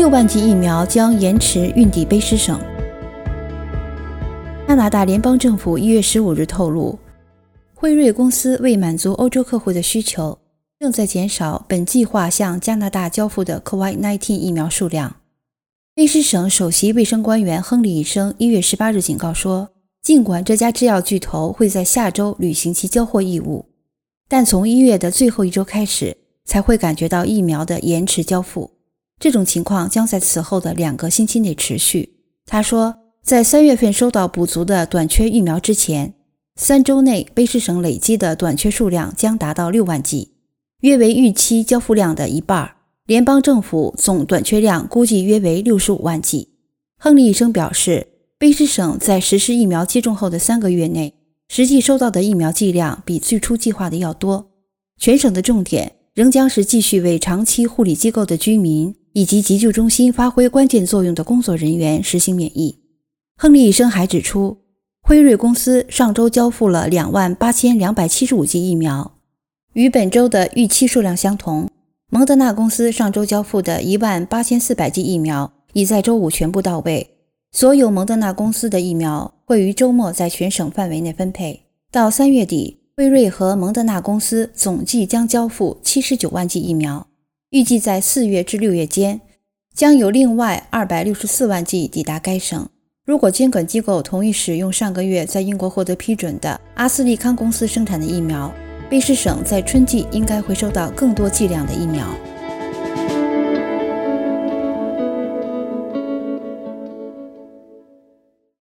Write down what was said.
六万剂疫苗将延迟运抵卑诗省。加拿大联邦政府一月十五日透露，辉瑞公司为满足欧洲客户的需求，正在减少本计划向加拿大交付的 COVID-19 疫苗数量。卑诗省首席卫生官员亨利医生一月十八日警告说，尽管这家制药巨头会在下周履行其交货义务，但从一月的最后一周开始才会感觉到疫苗的延迟交付。这种情况将在此后的两个星期内持续。他说。在三月份收到补足的短缺疫苗之前，三周内卑诗省累积的短缺数量将达到六万剂，约为预期交付量的一半。联邦政府总短缺量估计约为六十五万剂。亨利医生表示，卑诗省在实施疫苗接种后的三个月内，实际收到的疫苗剂量比最初计划的要多。全省的重点仍将是继续为长期护理机构的居民以及急救中心发挥关键作用的工作人员实行免疫。亨利医生还指出，辉瑞公司上周交付了两万八千两百七十五剂疫苗，与本周的预期数量相同。蒙德纳公司上周交付的一万八千四百剂疫苗已在周五全部到位。所有蒙德纳公司的疫苗会于周末在全省范围内分配。到三月底，辉瑞和蒙德纳公司总计将交付七十九万剂疫苗。预计在四月至六月间，将有另外二百六十四万剂抵达该省。如果监管机构同意使用上个月在英国获得批准的阿斯利康公司生产的疫苗，卑诗省在春季应该会收到更多剂量的疫苗。